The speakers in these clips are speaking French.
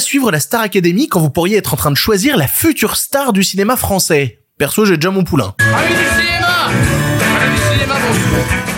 suivre la Star Academy quand vous pourriez être en train de choisir la future star du cinéma français. Perso, j'ai déjà mon poulain. Allez du cinéma! Allez du cinéma,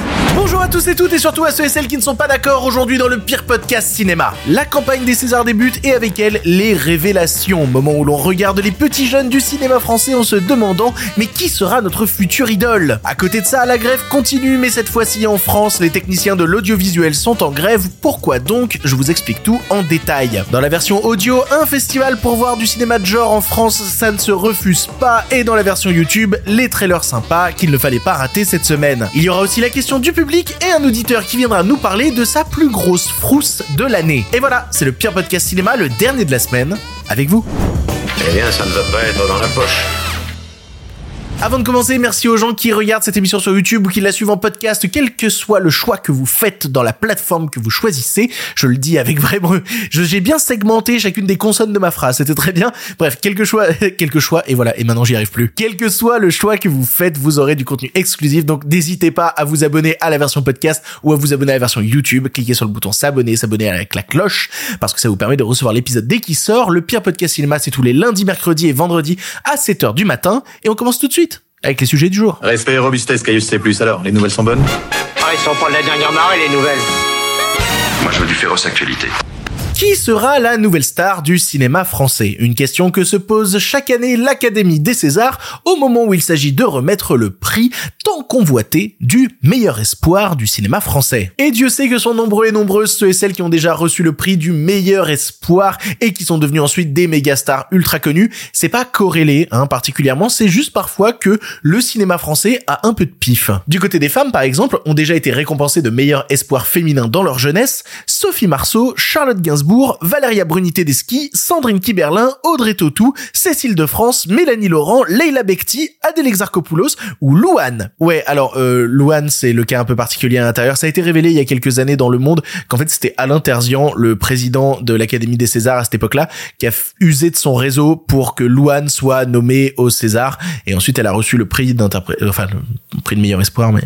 à tous et toutes et surtout à ceux et celles qui ne sont pas d'accord aujourd'hui dans le pire podcast cinéma. La campagne des Césars débute et avec elle les révélations, moment où l'on regarde les petits jeunes du cinéma français en se demandant mais qui sera notre future idole? À côté de ça, la grève continue mais cette fois-ci en France, les techniciens de l'audiovisuel sont en grève. Pourquoi donc? Je vous explique tout en détail. Dans la version audio, un festival pour voir du cinéma de genre en France, ça ne se refuse pas et dans la version YouTube, les trailers sympas qu'il ne fallait pas rater cette semaine. Il y aura aussi la question du public et un auditeur qui viendra nous parler de sa plus grosse frousse de l'année. Et voilà, c'est le pire podcast cinéma, le dernier de la semaine, avec vous. Eh bien, ça ne va pas être dans la poche. Avant de commencer, merci aux gens qui regardent cette émission sur YouTube ou qui la suivent en podcast, quel que soit le choix que vous faites dans la plateforme que vous choisissez. Je le dis avec vraiment, j'ai bien segmenté chacune des consonnes de ma phrase, c'était très bien. Bref, quelque choix, quelque choix, et voilà, et maintenant j'y arrive plus. Quel que soit le choix que vous faites, vous aurez du contenu exclusif, donc n'hésitez pas à vous abonner à la version podcast ou à vous abonner à la version YouTube. Cliquez sur le bouton s'abonner, s'abonner avec la cloche, parce que ça vous permet de recevoir l'épisode dès qu'il sort. Le pire podcast cinéma, c'est tous les lundis, mercredis et vendredis à 7h du matin, et on commence tout de suite avec les sujets du jour. Respect et robustesse, Caius C+. Alors, les nouvelles sont bonnes? Ah, ils sont pas de la dernière marée, les nouvelles. Moi, je veux du féroce actualité. Qui sera la nouvelle star du cinéma français? Une question que se pose chaque année l'Académie des Césars au moment où il s'agit de remettre le prix tant convoité du meilleur espoir du cinéma français. Et Dieu sait que sont nombreux et nombreuses ceux et celles qui ont déjà reçu le prix du meilleur espoir et qui sont devenus ensuite des méga stars ultra connus. C'est pas corrélé, hein, particulièrement, c'est juste parfois que le cinéma français a un peu de pif. Du côté des femmes, par exemple, ont déjà été récompensées de meilleur espoir féminin dans leur jeunesse, Sophie Marceau, Charlotte Gainsbourg, Valéria Brunité Deschi, Sandrine Kiberlin, Audrey Tautou, Cécile de France, Mélanie Laurent, Leila Bekti, Adèle Exarchopoulos ou Louane. Ouais, alors euh, Louane, c'est le cas un peu particulier à l'intérieur. Ça a été révélé il y a quelques années dans le monde qu'en fait c'était Alain Terzian, le président de l'Académie des Césars à cette époque-là, qui a usé de son réseau pour que Louane soit nommée au César. Et ensuite, elle a reçu le prix d'interprète, enfin le prix de meilleur espoir. Mais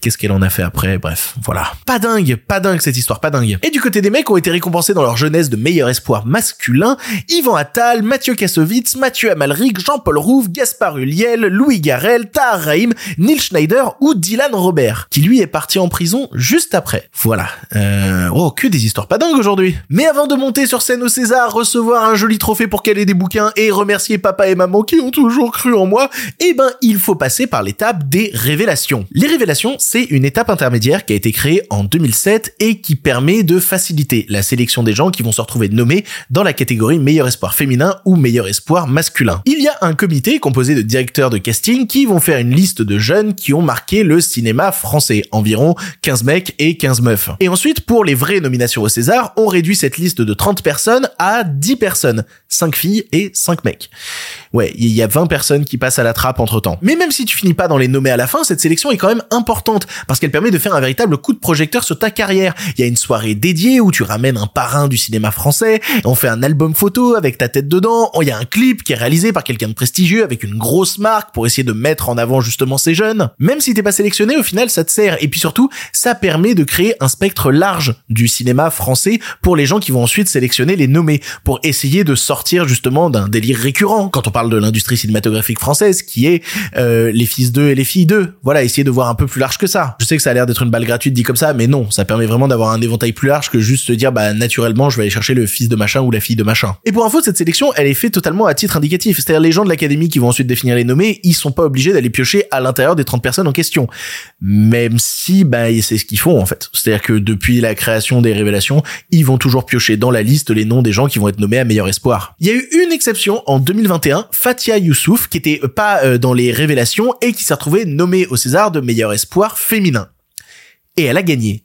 qu'est-ce qu'elle en a fait après? Bref, voilà. Pas dingue, pas dingue cette histoire, pas dingue. Et du côté des mecs, ont été récompensés dans leur jeunesse de meilleur espoir masculin, Yvan Attal, Mathieu Kassovitz, Mathieu Amalric, Jean-Paul Rouve, Gaspard Huliel, Louis Garel, Tahar Rahim, Neil Schneider ou Dylan Robert, qui lui est parti en prison juste après. Voilà. Euh, oh, que des histoires pas dingues aujourd'hui. Mais avant de monter sur scène au César, recevoir un joli trophée pour caler des bouquins et remercier papa et maman qui ont toujours cru en moi, eh ben, il faut passer par l'étape des révélations. Les révélations, c'est une étape intermédiaire qui a été créée en 2007 et qui permet de faciliter la sélection des gens qui vont se retrouver nommés dans la catégorie meilleur espoir féminin ou meilleur espoir masculin. Il y a un comité composé de directeurs de casting qui vont faire une liste de jeunes qui ont marqué le cinéma français, environ 15 mecs et 15 meufs. Et ensuite, pour les vraies nominations au César, on réduit cette liste de 30 personnes à 10 personnes, 5 filles et 5 mecs. Ouais, il y a 20 personnes qui passent à la trappe entre temps. Mais même si tu finis pas dans les nommés à la fin, cette sélection est quand même importante parce qu'elle permet de faire un véritable coup de projecteur sur ta carrière. Il y a une soirée dédiée où tu ramènes un parrain du cinéma français, on fait un album photo avec ta tête dedans, il y a un clip qui est réalisé par quelqu'un de prestigieux avec une grosse marque pour essayer de mettre en avant justement ces jeunes. Même si t'es pas sélectionné, au final, ça te sert. Et puis surtout, ça permet de créer un spectre large du cinéma français pour les gens qui vont ensuite sélectionner les nommés, pour essayer de sortir justement d'un délire récurrent quand on parle de l'industrie cinématographique française, qui est euh, les fils d'eux et les filles d'eux. Voilà, essayer de voir un peu plus large que ça. Je sais que ça a l'air d'être une balle gratuite dit comme ça, mais non, ça permet vraiment d'avoir un éventail plus large que juste se dire, bah naturellement, je vais aller chercher le fils de machin ou la fille de machin. Et pour info, cette sélection, elle est faite totalement à titre indicatif. C'est-à-dire les gens de l'académie qui vont ensuite définir les nommés, ils sont pas obligés d'aller piocher à l'intérieur des 30 personnes en question. Même si, bah, c'est ce qu'ils font, en fait. C'est-à-dire que depuis la création des révélations, ils vont toujours piocher dans la liste les noms des gens qui vont être nommés à meilleur espoir. Il y a eu une exception en 2021, Fatia Youssouf, qui était pas euh, dans les révélations et qui s'est retrouvée nommée au César de meilleur espoir féminin. Et elle a gagné.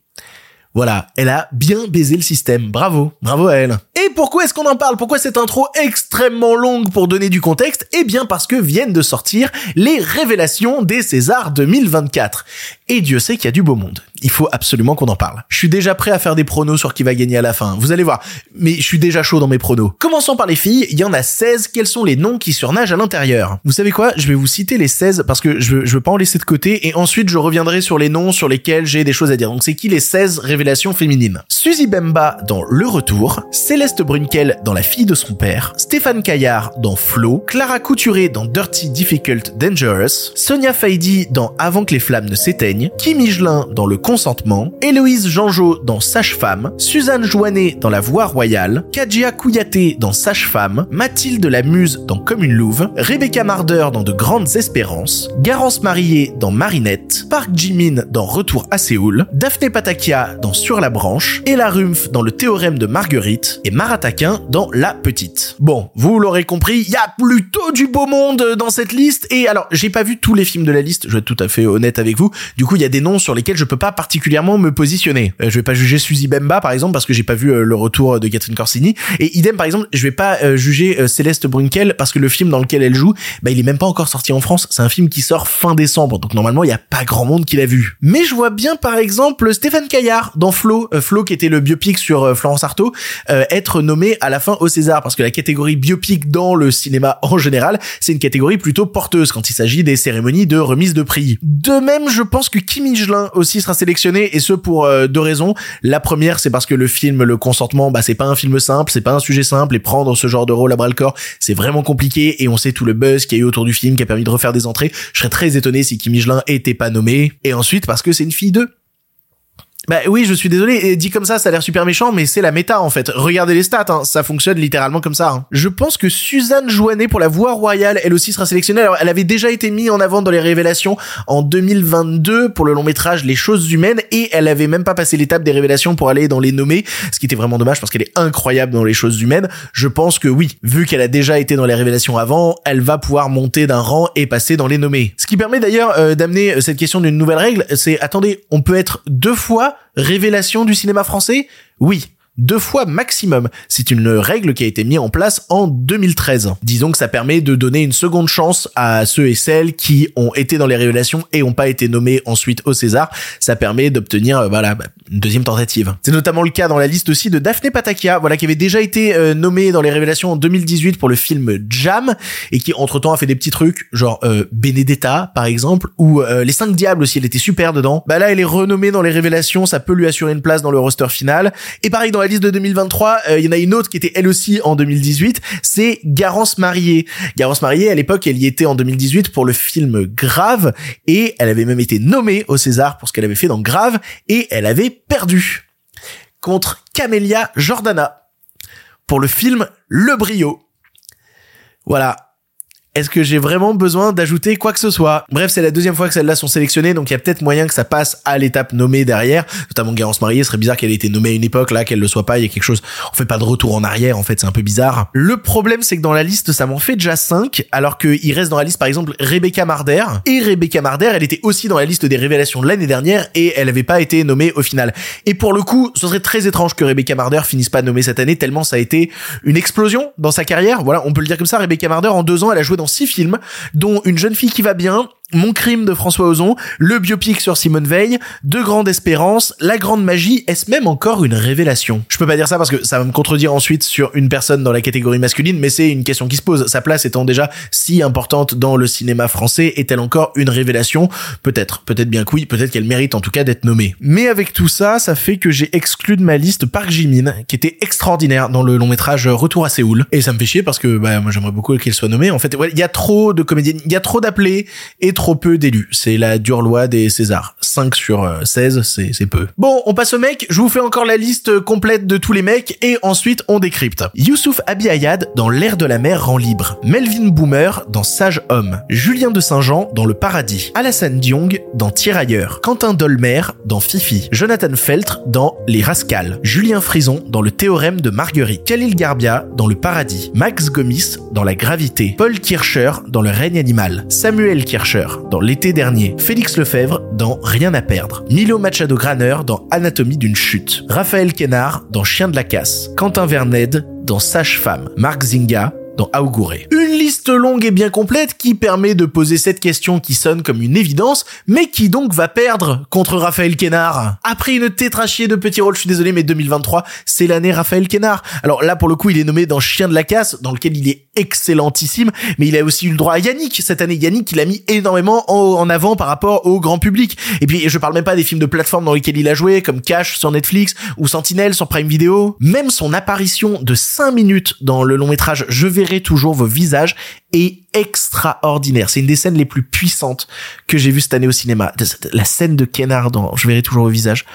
Voilà, elle a bien baisé le système. Bravo, bravo à elle. Et pourquoi est-ce qu'on en parle? Pourquoi cette intro extrêmement longue pour donner du contexte? Eh bien parce que viennent de sortir les révélations des Césars 2024. Et Dieu sait qu'il y a du beau monde. Il faut absolument qu'on en parle. Je suis déjà prêt à faire des pronos sur qui va gagner à la fin. Vous allez voir. Mais je suis déjà chaud dans mes pronos. Commençons par les filles. Il y en a 16. Quels sont les noms qui surnagent à l'intérieur? Vous savez quoi? Je vais vous citer les 16 parce que je veux, je veux pas en laisser de côté et ensuite je reviendrai sur les noms sur lesquels j'ai des choses à dire. Donc c'est qui les 16 révélations féminines? Suzy Bemba dans Le Retour, Céleste Brunkel dans La fille de son père, Stéphane Caillard dans Flo, Clara Couturé dans Dirty Difficult Dangerous, Sonia Faidi dans Avant que les flammes ne s'éteignent, Kim Michelin dans Le Consentement, Héloïse Janjot dans Sage-Femme, Suzanne Joannet dans La Voix Royale, Kadjia Kouyaté dans Sage-Femme, Mathilde la Muse dans Comme une louve, Rebecca Marder dans De Grandes Espérances, Garance Marié dans Marinette, Park Jimin dans Retour à Séoul, Daphné Patakia dans Sur la branche, Ella Rumpf dans Le théorème de Marguerite et Marataquin dans La Petite. Bon, vous l'aurez compris, il y a plutôt du beau monde dans cette liste et alors j'ai pas vu tous les films de la liste, je vais être tout à fait honnête avec vous. Du coup, il y a des noms sur lesquels je peux pas particulièrement me positionner. Euh, je vais pas juger Suzy Bemba par exemple parce que j'ai pas vu euh, le retour de Catherine Corsini et idem par exemple, je vais pas euh, juger euh, Céleste Brunkel parce que le film dans lequel elle joue, bah il est même pas encore sorti en France. C'est un film qui sort fin décembre, donc normalement il y a pas grand monde qui l'a vu. Mais je vois bien par exemple Stéphane Caillard dans Flo, euh, Flo qui était le biopic sur euh, Florence Artaud, euh, être nommé à la fin au César parce que la catégorie biopic dans le cinéma en général, c'est une catégorie plutôt porteuse quand il s'agit des cérémonies de remise de prix. De même, je pense que Kim Michelin aussi sera sélectionné et ce pour euh, deux raisons. La première, c'est parce que le film Le Consentement, bah c'est pas un film simple, c'est pas un sujet simple et prendre ce genre de rôle à bras le corps, c'est vraiment compliqué et on sait tout le buzz qu'il y a eu autour du film qui a permis de refaire des entrées. Je serais très étonné si Kim Michelin était pas nommé. Et ensuite parce que c'est une fille d'eux. Bah oui, je suis désolé, et dit comme ça, ça a l'air super méchant, mais c'est la méta en fait. Regardez les stats, hein, ça fonctionne littéralement comme ça. hein. Je pense que Suzanne Joannet pour la voix royale, elle aussi sera sélectionnée. Alors, elle avait déjà été mise en avant dans les révélations en 2022 pour le long métrage Les choses humaines, et elle avait même pas passé l'étape des révélations pour aller dans les nommés, ce qui était vraiment dommage parce qu'elle est incroyable dans les choses humaines. Je pense que oui, vu qu'elle a déjà été dans les révélations avant, elle va pouvoir monter d'un rang et passer dans les nommés. Ce qui permet d'ailleurs euh, d'amener cette question d'une nouvelle règle, c'est attendez, on peut être deux fois révélation du cinéma français? Oui. Deux fois maximum. C'est une règle qui a été mise en place en 2013. Disons que ça permet de donner une seconde chance à ceux et celles qui ont été dans les révélations et ont pas été nommés ensuite au César. Ça permet d'obtenir, euh, voilà, une deuxième tentative. C'est notamment le cas dans la liste aussi de Daphné Patakia, voilà, qui avait déjà été euh, nommée dans les révélations en 2018 pour le film Jam et qui entre temps a fait des petits trucs, genre euh, Benedetta par exemple, ou euh, Les Cinq Diables aussi, elle était super dedans. Bah là, elle est renommée dans les révélations, ça peut lui assurer une place dans le roster final. Et pareil dans la de 2023, euh, il y en a une autre qui était elle aussi en 2018, c'est Garance Marié. Garance Marié, à l'époque, elle y était en 2018 pour le film Grave et elle avait même été nommée au César pour ce qu'elle avait fait dans Grave et elle avait perdu contre Camélia Jordana pour le film Le Brio. Voilà. Est-ce que j'ai vraiment besoin d'ajouter quoi que ce soit? Bref, c'est la deuxième fois que celles-là sont sélectionnées, donc il y a peut-être moyen que ça passe à l'étape nommée derrière. Notamment Garance Mariée, ce serait bizarre qu'elle ait été nommée à une époque, là, qu'elle le soit pas, il y a quelque chose, on fait pas de retour en arrière, en fait, c'est un peu bizarre. Le problème, c'est que dans la liste, ça m'en fait déjà 5, alors qu'il reste dans la liste, par exemple, Rebecca Marder. Et Rebecca Marder, elle était aussi dans la liste des révélations l'année dernière, et elle avait pas été nommée au final. Et pour le coup, ce serait très étrange que Rebecca Marder finisse pas nommée cette année, tellement ça a été une explosion dans sa carrière. Voilà, on peut le dire comme ça, Rebecca Marder, en deux ans, elle a joué dans six films, dont Une jeune fille qui va bien, Mon crime de François Ozon, le biopic sur Simone Veil, De Grandes Espérances, La Grande Magie, est-ce même encore une révélation? Je peux pas dire ça parce que ça va me contredire ensuite sur une personne dans la catégorie masculine, mais c'est une question qui se pose. Sa place étant déjà si importante dans le cinéma français, est-elle encore une révélation? Peut-être, peut-être bien que oui, peut-être qu'elle mérite en tout cas d'être nommée. Mais avec tout ça, ça fait que j'ai exclu de ma liste Park Jimin, qui était extraordinaire dans le long métrage Retour à Séoul. Et ça me fait chier parce que bah, moi j'aimerais beaucoup qu'elle soit nommée. En fait, il y a trop de comédiennes, il y a trop d'appelés et trop peu d'élus. C'est la dure loi des Césars. 5 sur euh, 16, c'est c'est peu. Bon, on passe au mec. Je vous fais encore la liste complète de tous les mecs et ensuite on décrypte. Youssouf Abiyayad dans L'air de la mer rend libre. Melvin Boomer dans Sage Homme. Julien de Saint-Jean dans Le Paradis. Alassane Diong dans Tirailleurs. Quentin Dolmer dans Fifi. Jonathan Feltre dans Les Rascals. Julien Frison dans Le Théorème de Marguerite. Khalil Garbia dans Le Paradis. Max Gomis dans La Gravité. Paul Kircher dans Le règne animal. Samuel Kircher dans L'été dernier. Félix Lefebvre dans Rien à perdre. Milo Machado Graner dans Anatomie d'une chute. Raphaël Kénard dans Chien de la casse. Quentin Verned dans Sage Femme. Marc Zinga dans Augurer. Une longue et bien complète qui permet de poser cette question qui sonne comme une évidence, mais qui donc va perdre contre Raphaël Kénard. Après une tétrachier de petits rôles, je suis désolé, mais 2023, c'est l'année Raphaël Kénard. Alors là, pour le coup, il est nommé dans Chien de la casse, dans lequel il est excellentissime, mais il a aussi eu le droit à Yannick. Cette année, Yannick, il a mis énormément en, avant par rapport au grand public. Et puis, je parle même pas des films de plateforme dans lesquels il a joué, comme Cash sur Netflix ou Sentinelle sur Prime Video. Même son apparition de 5 minutes dans le long métrage Je verrai toujours vos visages est extraordinaire. C'est une des scènes les plus puissantes que j'ai vues cette année au cinéma. La scène de Kennard dans Je verrai toujours vos visages.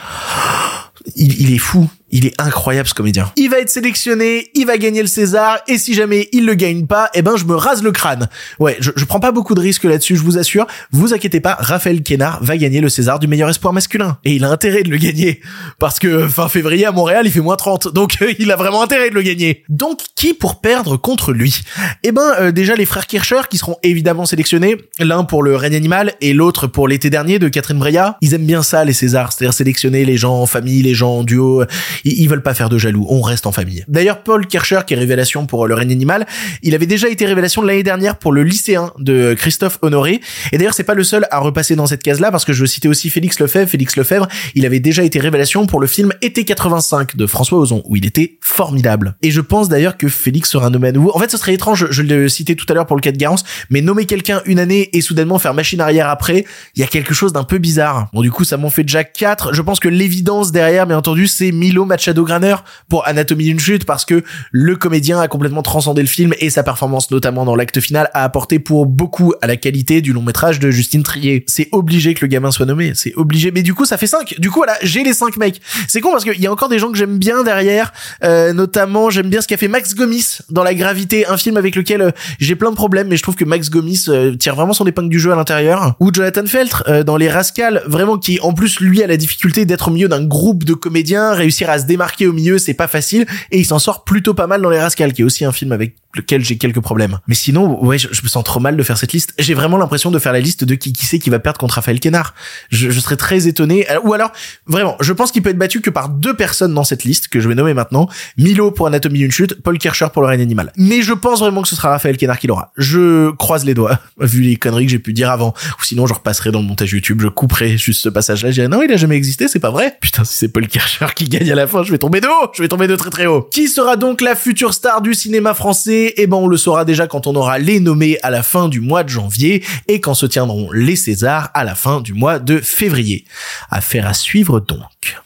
Il, il est fou. Il est incroyable ce comédien. Il va être sélectionné, il va gagner le César, et si jamais il le gagne pas, eh ben je me rase le crâne. Ouais, je, je prends pas beaucoup de risques là-dessus, je vous assure. Vous inquiétez pas, Raphaël Kénard va gagner le César du meilleur espoir masculin. Et il a intérêt de le gagner. Parce que fin février à Montréal, il fait moins 30. Donc il a vraiment intérêt de le gagner. Donc qui pour perdre contre lui? Eh ben euh, déjà les frères Kircher qui seront évidemment sélectionnés. L'un pour le règne animal et l'autre pour l'été dernier de Catherine Breillat. Ils aiment bien ça les Césars, c'est-à-dire sélectionner les gens en famille, les gens en duo ils, veulent pas faire de jaloux, on reste en famille. D'ailleurs, Paul Kircher, qui est révélation pour Le règne animal, il avait déjà été révélation l'année dernière pour le lycéen de Christophe Honoré. Et d'ailleurs, c'est pas le seul à repasser dans cette case-là, parce que je veux citer aussi Félix Lefebvre. Félix Lefebvre, il avait déjà été révélation pour le film Été 85 de François Ozon, où il était formidable. Et je pense d'ailleurs que Félix sera nommé à nouveau. En fait, ce serait étrange, je le citais tout à l'heure pour le cas de Garance, mais nommer quelqu'un une année et soudainement faire machine arrière après, il y a quelque chose d'un peu bizarre. Bon, du coup, ça m'en fait déjà 4. Je pense que l'évidence derrière, bien entendu, c'est Milo Machado Graner pour Anatomie d'une chute parce que le comédien a complètement transcendé le film et sa performance notamment dans l'acte final a apporté pour beaucoup à la qualité du long métrage de Justine Trier. C'est obligé que le gamin soit nommé, c'est obligé. Mais du coup, ça fait 5. Du coup, voilà, j'ai les 5 mecs. C'est con parce qu'il y a encore des gens que j'aime bien derrière, euh, notamment j'aime bien ce qu'a fait Max Gomis dans La Gravité, un film avec lequel euh, j'ai plein de problèmes, mais je trouve que Max Gomis euh, tire vraiment son épingle du jeu à l'intérieur. Ou Jonathan Feltre dans Les Rascals, vraiment qui en plus lui a la difficulté d'être au milieu d'un groupe de comédiens, réussir à démarquer au milieu, c'est pas facile. Et il s'en sort plutôt pas mal dans Les Rascals, qui est aussi un film avec lequel j'ai quelques problèmes. Mais sinon, ouais, je, me sens trop mal de faire cette liste. J'ai vraiment l'impression de faire la liste de qui qui sait qui va perdre contre Raphaël Kénard. Je, je serais très étonné. Euh, ou alors, vraiment, je pense qu'il peut être battu que par deux personnes dans cette liste que je vais nommer maintenant. Milo pour Anatomie d'une chute, Paul Kircher pour Le règne animal. Mais je pense vraiment que ce sera Raphaël Kénard qui l'aura. Je croise les doigts, vu les conneries que j'ai pu dire avant. Ou sinon, je repasserai dans le montage YouTube, je couperai juste ce passage-là. Je dirai non, il a jamais existé, c'est pas vrai. Putain, si c'est Paul Kircher qui gagne à la fin, je vais tomber de haut. Je vais tomber de très très haut. Qui sera donc la future star du cinéma français Eh ben, on le saura déjà quand on aura les nommés à la fin du mois de janvier et quand se tiendront les Césars à la fin du mois de février. Affaire à suivre donc.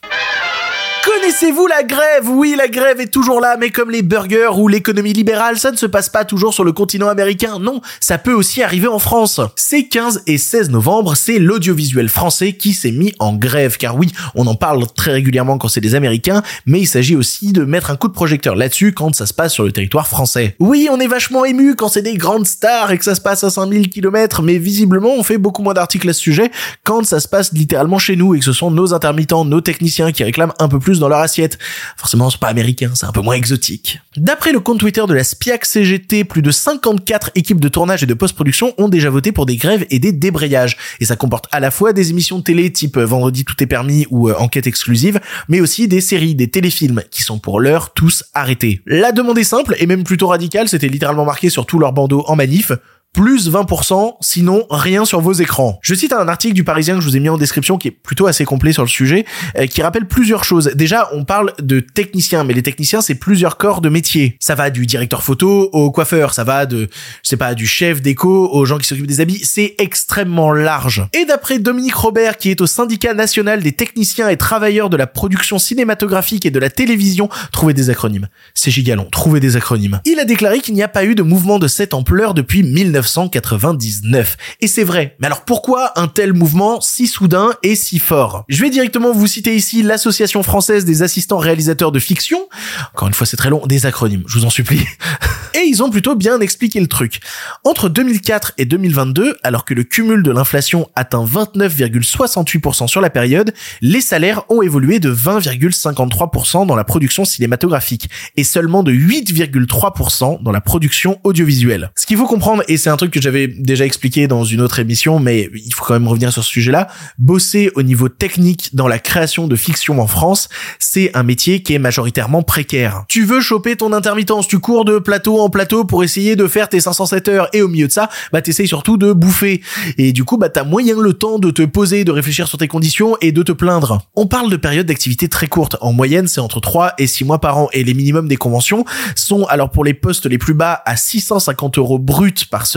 Connaissez-vous la grève? Oui, la grève est toujours là, mais comme les burgers ou l'économie libérale, ça ne se passe pas toujours sur le continent américain. Non, ça peut aussi arriver en France. Ces 15 et 16 novembre, c'est l'audiovisuel français qui s'est mis en grève. Car oui, on en parle très régulièrement quand c'est des Américains, mais il s'agit aussi de mettre un coup de projecteur là-dessus quand ça se passe sur le territoire français. Oui, on est vachement ému quand c'est des grandes stars et que ça se passe à 5000 km, mais visiblement on fait beaucoup moins d'articles à ce sujet quand ça se passe littéralement chez nous et que ce sont nos intermittents, nos techniciens qui réclament un peu plus dans leur assiette. Forcément, c'est pas américain, c'est un peu moins exotique. D'après le compte Twitter de la SPIAC CGT, plus de 54 équipes de tournage et de post-production ont déjà voté pour des grèves et des débrayages. Et ça comporte à la fois des émissions de télé type Vendredi tout est permis ou euh, Enquête exclusive, mais aussi des séries, des téléfilms qui sont pour l'heure tous arrêtés. La demande est simple et même plutôt radicale, c'était littéralement marqué sur tout leur bandeau en manif plus 20%, sinon rien sur vos écrans. Je cite un article du Parisien que je vous ai mis en description qui est plutôt assez complet sur le sujet, euh, qui rappelle plusieurs choses. Déjà, on parle de techniciens, mais les techniciens, c'est plusieurs corps de métier. Ça va du directeur photo au coiffeur, ça va de, je sais pas, du chef déco aux gens qui s'occupent des habits, c'est extrêmement large. Et d'après Dominique Robert, qui est au syndicat national des techniciens et travailleurs de la production cinématographique et de la télévision, trouvez des acronymes. C'est gigalon, trouvez des acronymes. Il a déclaré qu'il n'y a pas eu de mouvement de cette ampleur depuis 19 1999. Et c'est vrai. Mais alors pourquoi un tel mouvement si soudain et si fort? Je vais directement vous citer ici l'Association française des assistants réalisateurs de fiction. Encore une fois, c'est très long, des acronymes, je vous en supplie. et ils ont plutôt bien expliqué le truc. Entre 2004 et 2022, alors que le cumul de l'inflation atteint 29,68% sur la période, les salaires ont évolué de 20,53% dans la production cinématographique et seulement de 8,3% dans la production audiovisuelle. Ce qu'il faut comprendre, et c'est un truc que j'avais déjà expliqué dans une autre émission, mais il faut quand même revenir sur ce sujet-là. Bosser au niveau technique dans la création de fiction en France, c'est un métier qui est majoritairement précaire. Tu veux choper ton intermittence, tu cours de plateau en plateau pour essayer de faire tes 507 heures et au milieu de ça, bah t'essayes surtout de bouffer. Et du coup, bah t'as moyen le temps de te poser, de réfléchir sur tes conditions et de te plaindre. On parle de périodes d'activité très courtes. En moyenne, c'est entre 3 et 6 mois par an et les minimums des conventions sont alors pour les postes les plus bas à 650 euros bruts par semaine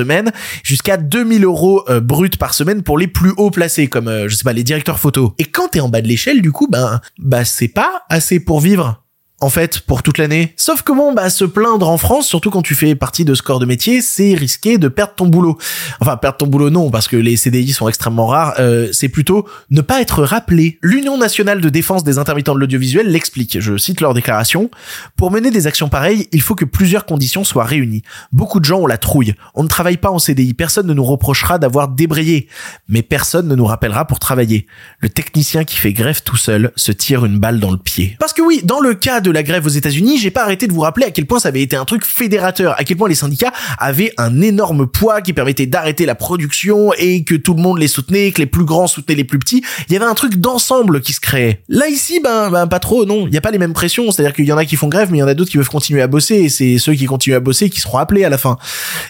jusqu'à 2000 euros euh, bruts par semaine pour les plus hauts placés comme euh, je sais pas les directeurs photo. Et quand t'es en bas de l'échelle, du coup, ben bah c'est pas assez pour vivre en fait pour toute l'année. Sauf que bon, bah se plaindre en France, surtout quand tu fais partie de ce corps de métier, c'est risquer de perdre ton boulot. Enfin perdre ton boulot non, parce que les CDI sont extrêmement rares. Euh, c'est plutôt ne pas être rappelé. L'Union nationale de défense des intermittents de l'audiovisuel l'explique. Je cite leur déclaration. Pour mener des actions pareilles, il faut que plusieurs conditions soient réunies. Beaucoup de gens ont la trouille. On ne travaille pas en CDI. Personne ne nous reprochera d'avoir débrayé, mais personne ne nous rappellera pour travailler. Le technicien qui fait grève tout seul se tire une balle dans le pied. Parce que oui, dans le cas de la grève aux États-Unis, j'ai pas arrêté de vous rappeler à quel point ça avait été un truc fédérateur, à quel point les syndicats avaient un énorme poids qui permettait d'arrêter la production et que tout le monde les soutenait, que les plus grands soutenaient les plus petits. Il y avait un truc d'ensemble qui se créait. Là ici, ben, ben pas trop, non. Il y a pas les mêmes pressions. C'est-à-dire qu'il y en a qui font grève, mais il y en a d'autres qui veulent continuer à bosser et c'est ceux qui continuent à bosser qui seront appelés à la fin.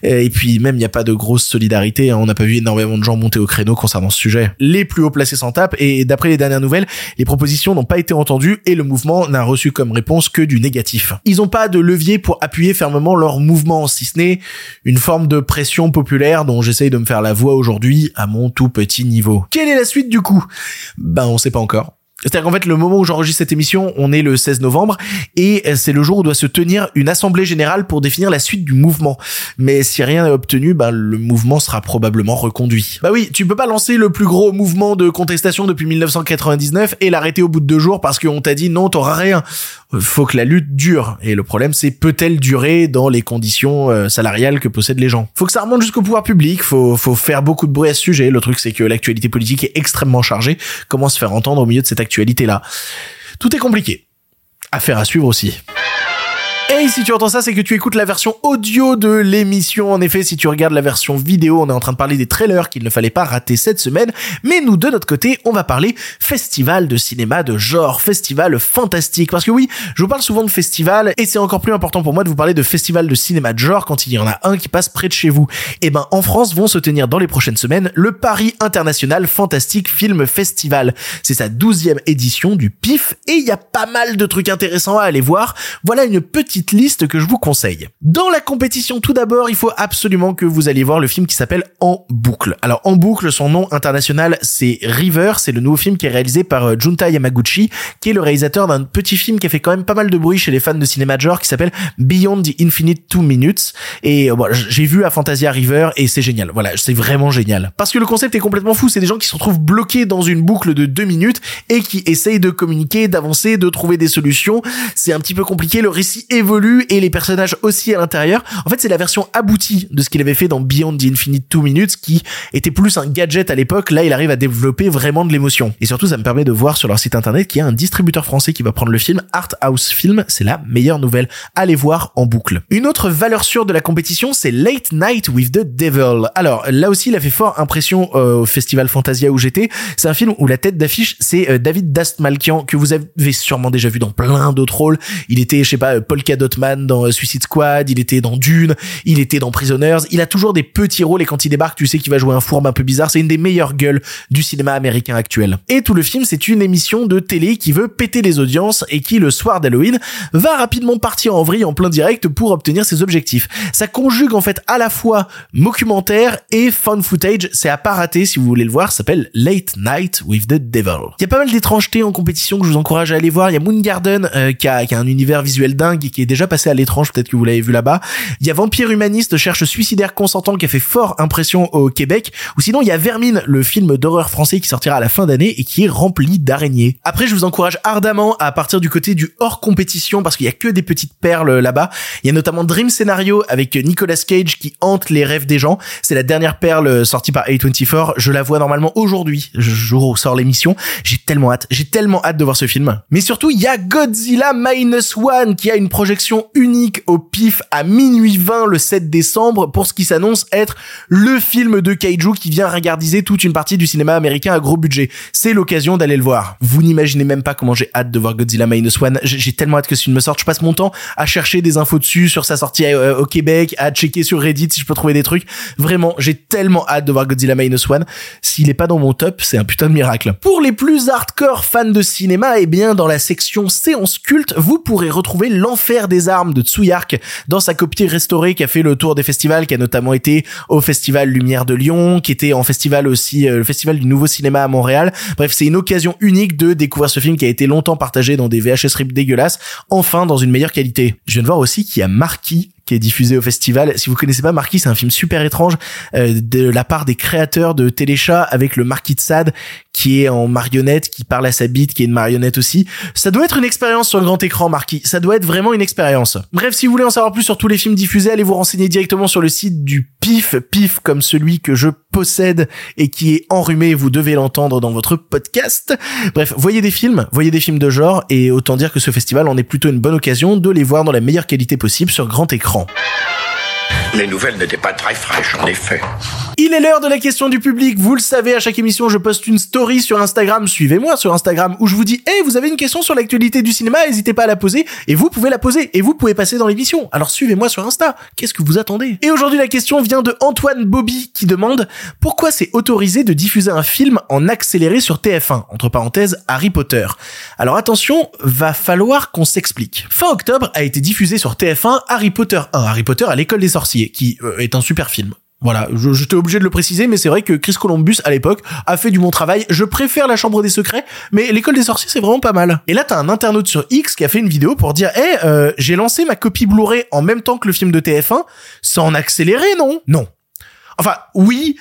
Et puis même, il n'y a pas de grosse solidarité. hein. On n'a pas vu énormément de gens monter au créneau concernant ce sujet. Les plus hauts placés s'en tapent et d'après les dernières nouvelles, les propositions n'ont pas été entendues et le mouvement n'a reçu comme réponse que du négatif. Ils ont pas de levier pour appuyer fermement leur mouvement, si ce n'est une forme de pression populaire dont j'essaye de me faire la voix aujourd'hui à mon tout petit niveau. Quelle est la suite du coup? Ben on sait pas encore. C'est-à-dire qu'en fait, le moment où j'enregistre cette émission, on est le 16 novembre, et c'est le jour où doit se tenir une assemblée générale pour définir la suite du mouvement. Mais si rien n'est obtenu, ben, le mouvement sera probablement reconduit. Bah oui, tu peux pas lancer le plus gros mouvement de contestation depuis 1999 et l'arrêter au bout de deux jours parce qu'on t'a dit non, t'auras rien. Faut que la lutte dure. Et le problème, c'est peut-elle durer dans les conditions euh, salariales que possèdent les gens? Faut que ça remonte jusqu'au pouvoir public, faut, faut faire beaucoup de bruit à ce sujet. Le truc, c'est que l'actualité politique est extrêmement chargée. Comment se faire entendre au milieu de cette Tout est compliqué. Affaire à suivre aussi. Et si tu entends ça, c'est que tu écoutes la version audio de l'émission. En effet, si tu regardes la version vidéo, on est en train de parler des trailers qu'il ne fallait pas rater cette semaine. Mais nous, de notre côté, on va parler festival de cinéma de genre, festival fantastique. Parce que oui, je vous parle souvent de festival et c'est encore plus important pour moi de vous parler de festival de cinéma de genre quand il y en a un qui passe près de chez vous. Et ben, en France vont se tenir dans les prochaines semaines le Paris International Fantastic Film Festival. C'est sa douzième édition du PIF et il y a pas mal de trucs intéressants à aller voir. Voilà une petite liste que je vous conseille. Dans la compétition, tout d'abord, il faut absolument que vous alliez voir le film qui s'appelle En boucle. Alors, En boucle, son nom international, c'est River. C'est le nouveau film qui est réalisé par euh, Junta Yamaguchi, qui est le réalisateur d'un petit film qui a fait quand même pas mal de bruit chez les fans de cinéma genre, qui s'appelle Beyond the Infinite Two Minutes. Et euh, bon, j'ai vu à Fantasia River et c'est génial. Voilà, c'est vraiment génial. Parce que le concept est complètement fou. C'est des gens qui se retrouvent bloqués dans une boucle de deux minutes et qui essayent de communiquer, d'avancer, de trouver des solutions. C'est un petit peu compliqué. Le récit évolue et les personnages aussi à l'intérieur. En fait, c'est la version aboutie de ce qu'il avait fait dans Beyond the Infinite Two Minutes qui était plus un gadget à l'époque. Là, il arrive à développer vraiment de l'émotion. Et surtout, ça me permet de voir sur leur site internet qu'il y a un distributeur français qui va prendre le film Art House Film. C'est la meilleure nouvelle. Allez voir en boucle. Une autre valeur sûre de la compétition, c'est Late Night with the Devil. Alors, là aussi, il a fait fort impression euh, au Festival Fantasia où j'étais. C'est un film où la tête d'affiche, c'est euh, David Dastmalkian, que vous avez sûrement déjà vu dans plein d'autres rôles. Il était, je sais pas, Polka Dot Man dans euh, Suicide Squad, il était dans Dune, il était dans Prisoners, il a toujours des petits rôles et quand il débarque, tu sais qu'il va jouer un fourbe un peu bizarre, c'est une des meilleures gueules du cinéma américain actuel. Et tout le film, c'est une émission de télé qui veut péter les audiences et qui, le soir d'Halloween, va rapidement partir en vrille en plein direct pour obtenir ses objectifs. Ça conjugue en fait à la fois documentaire et fun footage, c'est à pas rater si vous voulez le voir, s'appelle Late Night with the Devil. Il y a pas mal d'étrangetés en compétition que je vous encourage à aller voir, il y a Moon Garden euh, qui, a, qui a un univers visuel dingue et qui est déjà passé à l'étrange, peut-être que vous l'avez vu là-bas. Il y a Vampire Humaniste cherche suicidaire consentant qui a fait fort impression au Québec. Ou sinon, il y a Vermine, le film d'horreur français qui sortira à la fin d'année et qui est rempli d'araignées. Après, je vous encourage ardemment à partir du côté du hors compétition parce qu'il y a que des petites perles là-bas. Il y a notamment Dream Scenario avec Nicolas Cage qui hante les rêves des gens. C'est la dernière perle sortie par A24. Je la vois normalement aujourd'hui, jour où sort l'émission. J'ai tellement hâte, j'ai tellement hâte de voir ce film. Mais surtout, il y a Godzilla Minus One qui a une projection projection unique au PIF à minuit 20 le 7 décembre pour ce qui s'annonce être le film de kaiju qui vient regardiser toute une partie du cinéma américain à gros budget. C'est l'occasion d'aller le voir. Vous n'imaginez même pas comment j'ai hâte de voir Godzilla Minus One. J'ai tellement hâte que ce film me sorte. Je passe mon temps à chercher des infos dessus sur sa sortie euh, au Québec, à checker sur Reddit si je peux trouver des trucs. Vraiment, j'ai tellement hâte de voir Godzilla Minus One. S'il est pas dans mon top, c'est un putain de miracle. Pour les plus hardcore fans de cinéma, eh bien, dans la section séance culte, vous pourrez retrouver l'enfer des armes de Tsuyark dans sa copie restaurée qui a fait le tour des festivals, qui a notamment été au festival Lumière de Lyon, qui était en festival aussi, euh, le festival du nouveau cinéma à Montréal. Bref, c'est une occasion unique de découvrir ce film qui a été longtemps partagé dans des VHS rip dégueulasses, enfin dans une meilleure qualité. Je viens de voir aussi qu'il y a Marquis qui est diffusé au festival. Si vous connaissez pas Marquis, c'est un film super étrange euh, de la part des créateurs de Téléchat avec le Marquis de Sade qui est en marionnette, qui parle à sa bite, qui est une marionnette aussi. Ça doit être une expérience sur le grand écran, Marquis. Ça doit être vraiment une expérience. Bref, si vous voulez en savoir plus sur tous les films diffusés, allez vous renseigner directement sur le site du PIF, PIF comme celui que je possède et qui est enrhumé, vous devez l'entendre dans votre podcast. Bref, voyez des films, voyez des films de genre et autant dire que ce festival en est plutôt une bonne occasion de les voir dans la meilleure qualité possible sur grand écran. enfants. Les nouvelles n'étaient pas très fraîches, en effet. Il est l'heure de la question du public. Vous le savez, à chaque émission, je poste une story sur Instagram. Suivez-moi sur Instagram où je vous dis, hey, vous avez une question sur l'actualité du cinéma, n'hésitez pas à la poser. Et vous pouvez la poser. Et vous pouvez passer dans l'émission. Alors suivez-moi sur Insta. Qu'est-ce que vous attendez? Et aujourd'hui, la question vient de Antoine Bobby qui demande pourquoi c'est autorisé de diffuser un film en accéléré sur TF1? Entre parenthèses, Harry Potter. Alors attention, va falloir qu'on s'explique. Fin octobre a été diffusé sur TF1 Harry Potter 1, Harry Potter à l'école des sorciers, qui euh, est un super film. Voilà, je- j'étais obligé de le préciser, mais c'est vrai que Chris Columbus, à l'époque, a fait du bon travail. Je préfère la Chambre des Secrets, mais l'école des sorciers, c'est vraiment pas mal. Et là, t'as un internaute sur X qui a fait une vidéo pour dire, eh, euh, j'ai lancé ma copie Blu-ray en même temps que le film de TF1, sans en accéléré, non? Non. Enfin, oui,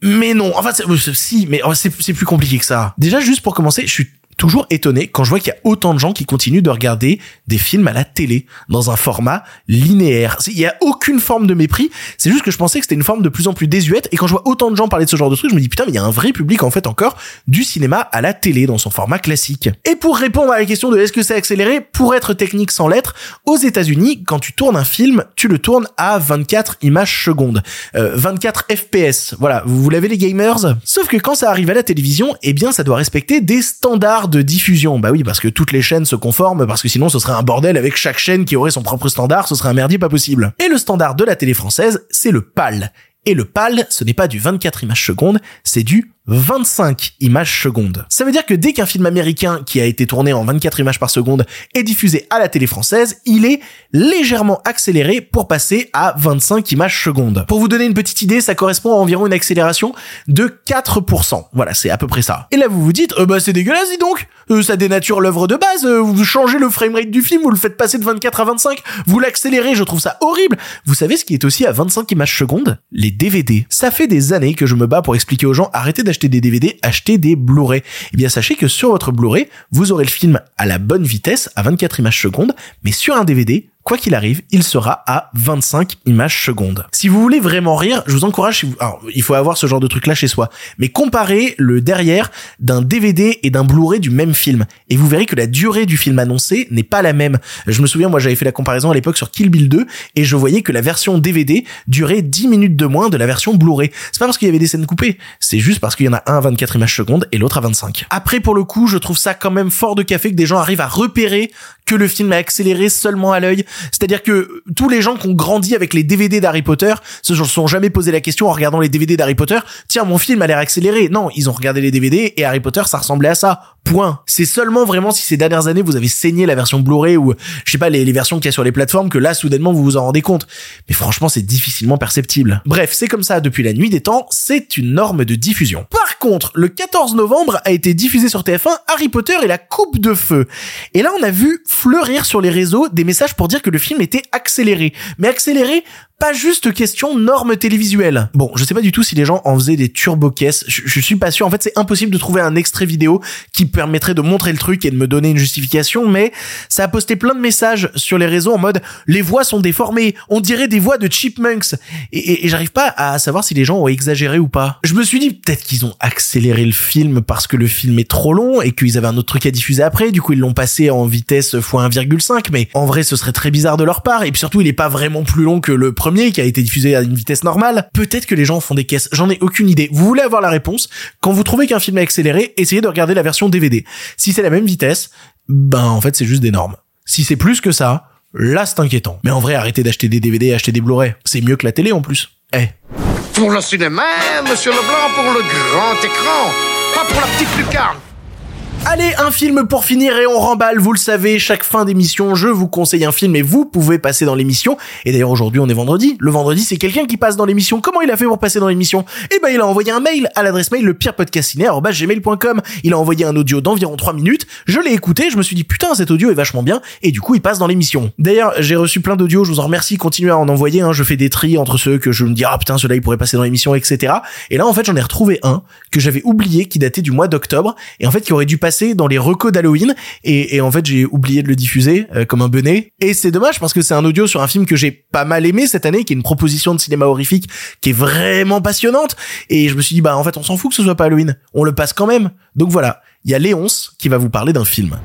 mais non. Enfin, c'est- euh, si, mais oh, c'est c'est plus compliqué que ça. Déjà, juste pour commencer, je suis toujours étonné quand je vois qu'il y a autant de gens qui continuent de regarder des films à la télé dans un format linéaire. Il y a aucune forme de mépris. C'est juste que je pensais que c'était une forme de plus en plus désuète. Et quand je vois autant de gens parler de ce genre de truc, je me dis putain, mais il y a un vrai public en fait encore du cinéma à la télé dans son format classique. Et pour répondre à la question de est-ce que c'est accéléré, pour être technique sans lettres, aux États-Unis, quand tu tournes un film, tu le tournes à 24 images secondes, Euh, 24 FPS. Voilà, vous l'avez les gamers? Sauf que quand ça arrive à la télévision, eh bien, ça doit respecter des standards de diffusion. Bah oui, parce que toutes les chaînes se conforment, parce que sinon ce serait un bordel avec chaque chaîne qui aurait son propre standard, ce serait un merdier pas possible. Et le standard de la télé française, c'est le PAL. Et le PAL, ce n'est pas du 24 images secondes, c'est du 25 images secondes. Ça veut dire que dès qu'un film américain qui a été tourné en 24 images par seconde est diffusé à la télé française, il est légèrement accéléré pour passer à 25 images secondes. Pour vous donner une petite idée, ça correspond à environ une accélération de 4%. Voilà, c'est à peu près ça. Et là, vous vous dites, euh, bah c'est dégueulasse, dis donc Euh, Ça dénature l'œuvre de base, euh, vous changez le framerate du film, vous le faites passer de 24 à 25, vous l'accélérez, je trouve ça horrible Vous savez ce qui est aussi à 25 images secondes? Les DVD. Ça fait des années que je me bats pour expliquer aux gens, arrêtez d'acheter des DVD, achetez des Blu-ray. Eh bien, sachez que sur votre Blu-ray, vous aurez le film à la bonne vitesse, à 24 images secondes, mais sur un DVD, quoi qu'il arrive, il sera à 25 images secondes. Si vous voulez vraiment rire, je vous encourage, alors, il faut avoir ce genre de truc là chez soi, mais comparez le derrière d'un DVD et d'un Blu-ray du même film, et vous verrez que la durée du film annoncé n'est pas la même. Je me souviens, moi j'avais fait la comparaison à l'époque sur Kill Bill 2, et je voyais que la version DVD durait 10 minutes de moins de la version Blu-ray. C'est pas parce qu'il y avait des scènes coupées, c'est juste parce qu'il y en a un à 24 images secondes et l'autre à 25. Après, pour le coup, je trouve ça quand même fort de café que des gens arrivent à repérer que le film a accéléré seulement à l'œil. C'est-à-dire que tous les gens qui ont grandi avec les DVD d'Harry Potter se sont jamais posé la question en regardant les DVD d'Harry Potter, tiens, mon film a l'air accéléré. Non, ils ont regardé les DVD et Harry Potter, ça ressemblait à ça. Point. C'est seulement vraiment si ces dernières années vous avez saigné la version Blu-ray ou, je sais pas, les, versions qu'il y a sur les plateformes que là, soudainement, vous vous en rendez compte. Mais franchement, c'est difficilement perceptible. Bref, c'est comme ça depuis la nuit des temps, c'est une norme de diffusion. Par contre, le 14 novembre a été diffusé sur TF1 Harry Potter et la Coupe de Feu. Et là, on a vu fleurir sur les réseaux des messages pour dire que le film était accéléré. Mais accéléré pas juste question normes télévisuelles. Bon, je sais pas du tout si les gens en faisaient des turbo caisses. Je, suis pas sûr. En fait, c'est impossible de trouver un extrait vidéo qui permettrait de montrer le truc et de me donner une justification, mais ça a posté plein de messages sur les réseaux en mode les voix sont déformées, on dirait des voix de chipmunks. Et, et- et j'arrive pas à savoir si les gens ont exagéré ou pas. Je me suis dit peut-être qu'ils ont accéléré le film parce que le film est trop long et qu'ils avaient un autre truc à diffuser après. Du coup, ils l'ont passé en vitesse x 1,5. Mais en vrai, ce serait très bizarre de leur part. Et puis surtout, il est pas vraiment plus long que le premier qui a été diffusé à une vitesse normale. Peut-être que les gens font des caisses. J'en ai aucune idée. Vous voulez avoir la réponse Quand vous trouvez qu'un film est accéléré, essayez de regarder la version DVD. Si c'est la même vitesse, ben en fait, c'est juste des normes. Si c'est plus que ça, là c'est inquiétant. Mais en vrai, arrêtez d'acheter des DVD et acheter des Blu-ray. C'est mieux que la télé en plus. Eh. Pour le cinéma, monsieur Leblanc, pour le grand écran, pas pour la petite lucarne. Allez, un film pour finir et on remballe, vous le savez, chaque fin d'émission, je vous conseille un film et vous pouvez passer dans l'émission. Et d'ailleurs, aujourd'hui, on est vendredi. Le vendredi, c'est quelqu'un qui passe dans l'émission. Comment il a fait pour passer dans l'émission? Eh ben, il a envoyé un mail à l'adresse mail lepirepodcastiné@gmail.com. Il a envoyé un audio d'environ 3 minutes. Je l'ai écouté, je me suis dit, putain, cet audio est vachement bien. Et du coup, il passe dans l'émission. D'ailleurs, j'ai reçu plein d'audios, je vous en remercie, continuez à en envoyer, hein. Je fais des tris entre ceux que je me dis, ah putain, celui-là, il pourrait passer dans l'émission, etc. Et là, en fait, j'en ai retrouvé un que j'avais oublié, qui datait du mois d'octobre, et en fait, qui aurait dû passer dans les recos d'Halloween, et, en fait, j'ai oublié de le diffuser, euh, comme un benet. Et c'est dommage, parce que c'est un audio sur un film que j'ai pas mal aimé cette année, qui est une proposition de cinéma horrifique, qui est vraiment passionnante, et je me suis dit, bah, en fait, on s'en fout que ce soit pas Halloween. On le passe quand même. Donc voilà. Il y a Léonce qui va vous parler d'un film.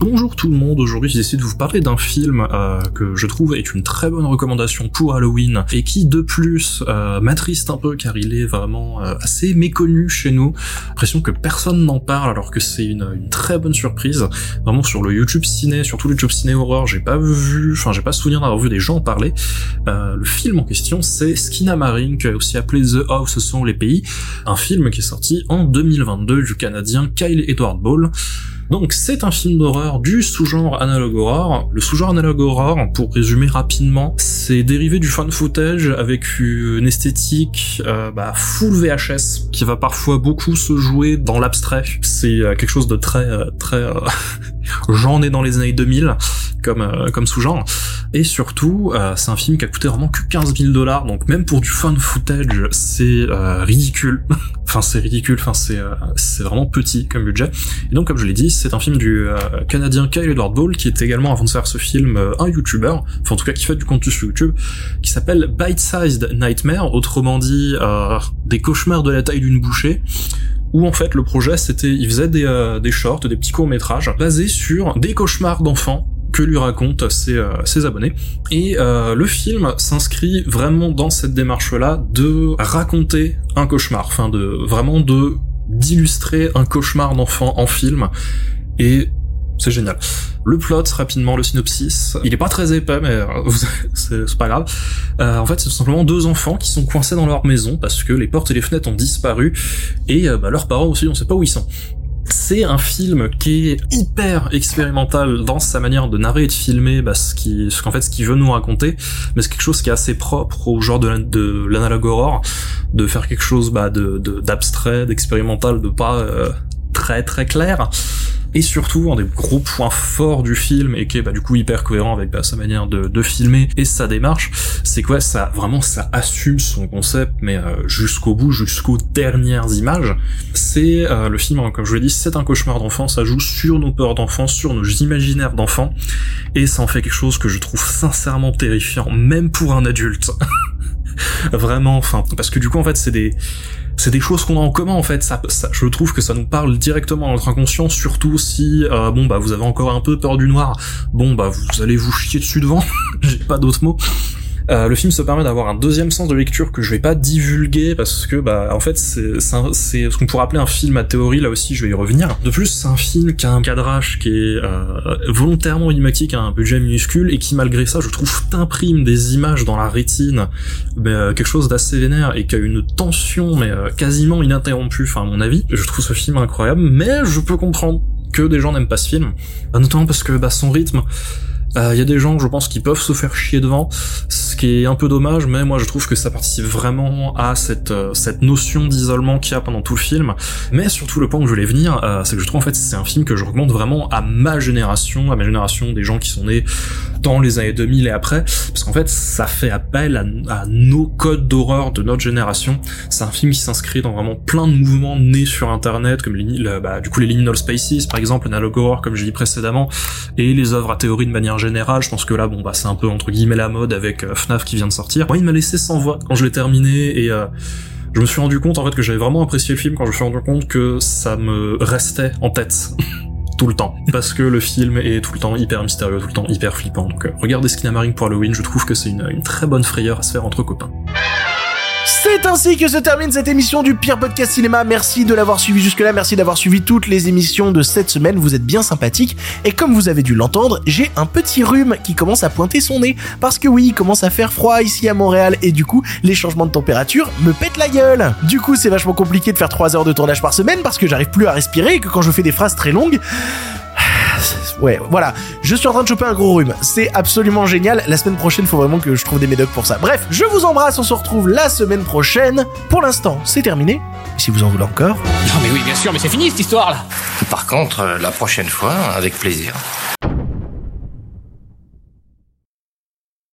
Bonjour tout le monde, aujourd'hui j'ai décidé de vous parler d'un film euh, que je trouve est une très bonne recommandation pour Halloween et qui de plus euh, m'attriste un peu car il est vraiment euh, assez méconnu chez nous. L'impression que personne n'en parle alors que c'est une, une très bonne surprise. Vraiment sur le YouTube ciné, surtout le YouTube ciné horreur, j'ai pas vu, enfin j'ai pas souvenir d'avoir vu des gens en parler. Euh, le film en question c'est Skinamarink, aussi appelé The House sont les pays, un film qui est sorti en 2022 du Canadien Kyle Edward Ball. Donc c'est un film d'horreur du sous-genre analogue horror. Le sous-genre analogue horror, pour résumer rapidement, c'est dérivé du fan footage avec une esthétique euh, bah, full VHS qui va parfois beaucoup se jouer dans l'abstrait. C'est euh, quelque chose de très euh, très euh, genre né dans les années 2000 comme euh, comme sous-genre. Et surtout, euh, c'est un film qui a coûté vraiment que 15 000 dollars, donc même pour du fan footage, c'est euh, ridicule. enfin, c'est ridicule. Enfin, c'est c'est vraiment petit comme budget. Et donc, comme je l'ai dit, c'est un film du Canadien Kyle Edward Ball, qui est également, avant de faire ce film, un YouTuber, enfin en tout cas qui fait du contenu sur YouTube, qui s'appelle Bite Sized Nightmare, autrement dit euh, des cauchemars de la taille d'une bouchée où en fait le projet c'était il faisait des, euh, des shorts, des petits courts métrages basés sur des cauchemars d'enfants que lui racontent ses, euh, ses abonnés. Et euh, le film s'inscrit vraiment dans cette démarche-là de raconter un cauchemar, enfin de vraiment de d'illustrer un cauchemar d'enfant en film. Et c'est génial. Le plot, rapidement, le synopsis, il est pas très épais, mais euh, c'est pas grave. Euh, en fait, c'est tout simplement deux enfants qui sont coincés dans leur maison parce que les portes et les fenêtres ont disparu et euh, bah, leurs parents aussi, on sait pas où ils sont. C'est un film qui est hyper expérimental dans sa manière de narrer et de filmer bah, ce qui, ce qu'en fait ce qu'il veut nous raconter, mais c'est quelque chose qui est assez propre au genre de, la- de l'analogue horror, de faire quelque chose bah, d'abstrait, d'expérimental, de pas euh, très très clair. Et surtout, un des gros points forts du film, et qui est bah, du coup hyper cohérent avec bah, sa manière de, de filmer et sa démarche, c'est quoi? Ça vraiment ça assume son concept, mais euh, jusqu'au bout, jusqu'aux dernières images. C'est euh, le film, hein, comme je vous l'ai dit, c'est un cauchemar d'enfant, ça joue sur nos peurs d'enfant, sur nos imaginaires d'enfant, et ça en fait quelque chose que je trouve sincèrement terrifiant, même pour un adulte. Vraiment, enfin, parce que du coup en fait c'est des c'est des choses qu'on a en commun en fait. Ça, ça, je trouve que ça nous parle directement à notre inconscient, surtout si euh, bon bah vous avez encore un peu peur du noir. Bon bah vous allez vous chier dessus devant. J'ai pas d'autres mots. Euh, le film se permet d'avoir un deuxième sens de lecture que je vais pas divulguer parce que bah en fait c'est c'est ce qu'on pourrait appeler un film à théorie là aussi je vais y revenir. De plus c'est un film qui a un cadrage qui est euh, volontairement énigmatique, a un budget minuscule et qui malgré ça je trouve t'imprime des images dans la rétine, euh, quelque chose d'assez vénère et qui a une tension mais euh, quasiment ininterrompue. Enfin à mon avis, je trouve ce film incroyable, mais je peux comprendre que des gens n'aiment pas ce film, Euh, notamment parce que bah, son rythme il y a des gens, je pense, qui peuvent se faire chier devant, ce qui est un peu dommage, mais moi je trouve que ça participe vraiment à cette euh, cette notion d'isolement qu'il y a pendant tout le film. Mais surtout le point où je voulais venir, euh, c'est que je trouve en fait c'est un film que je recommande vraiment à ma génération, à ma génération des gens qui sont nés dans les années 2000 et après, parce qu'en fait ça fait appel à, nos codes d'horreur de notre génération. C'est un film qui s'inscrit dans vraiment plein de mouvements nés sur internet, comme les, le, bah, du coup les liminal spaces par exemple, Analog Horror comme j'ai dit précédemment, et les œuvres à théorie de manière générale. Je pense que là bon bah c'est un peu entre guillemets la mode avec euh, FNAF qui vient de sortir. Moi il m'a laissé sans voix quand je l'ai terminé et euh, je me suis rendu compte en fait que j'avais vraiment apprécié le film quand je me suis rendu compte que ça me restait en tête. tout le temps. Parce que le film est tout le temps hyper mystérieux, tout le temps hyper flippant. Donc euh, regardez Skinamarink pour Halloween, je trouve que c'est une, une très bonne frayeur à se faire entre copains. C'est ainsi que se termine cette émission du pire podcast cinéma. Merci de l'avoir suivi jusque-là. Merci d'avoir suivi toutes les émissions de cette semaine. Vous êtes bien sympathiques. Et comme vous avez dû l'entendre, j'ai un petit rhume qui commence à pointer son nez. Parce que oui, il commence à faire froid ici à Montréal. Et du coup, les changements de température me pètent la gueule. Du coup, c'est vachement compliqué de faire 3 heures de tournage par semaine parce que j'arrive plus à respirer et que quand je fais des phrases très longues, ouais, voilà. Je suis en train de choper un gros rhume. C'est absolument génial. La semaine prochaine, faut vraiment que je trouve des médocs pour ça. Bref, je vous embrasse. On se retrouve la semaine prochaine. Pour l'instant, c'est terminé. Si vous en voulez encore. Non mais oui, bien sûr, mais c'est fini cette histoire là Par contre, euh, la prochaine fois, avec plaisir.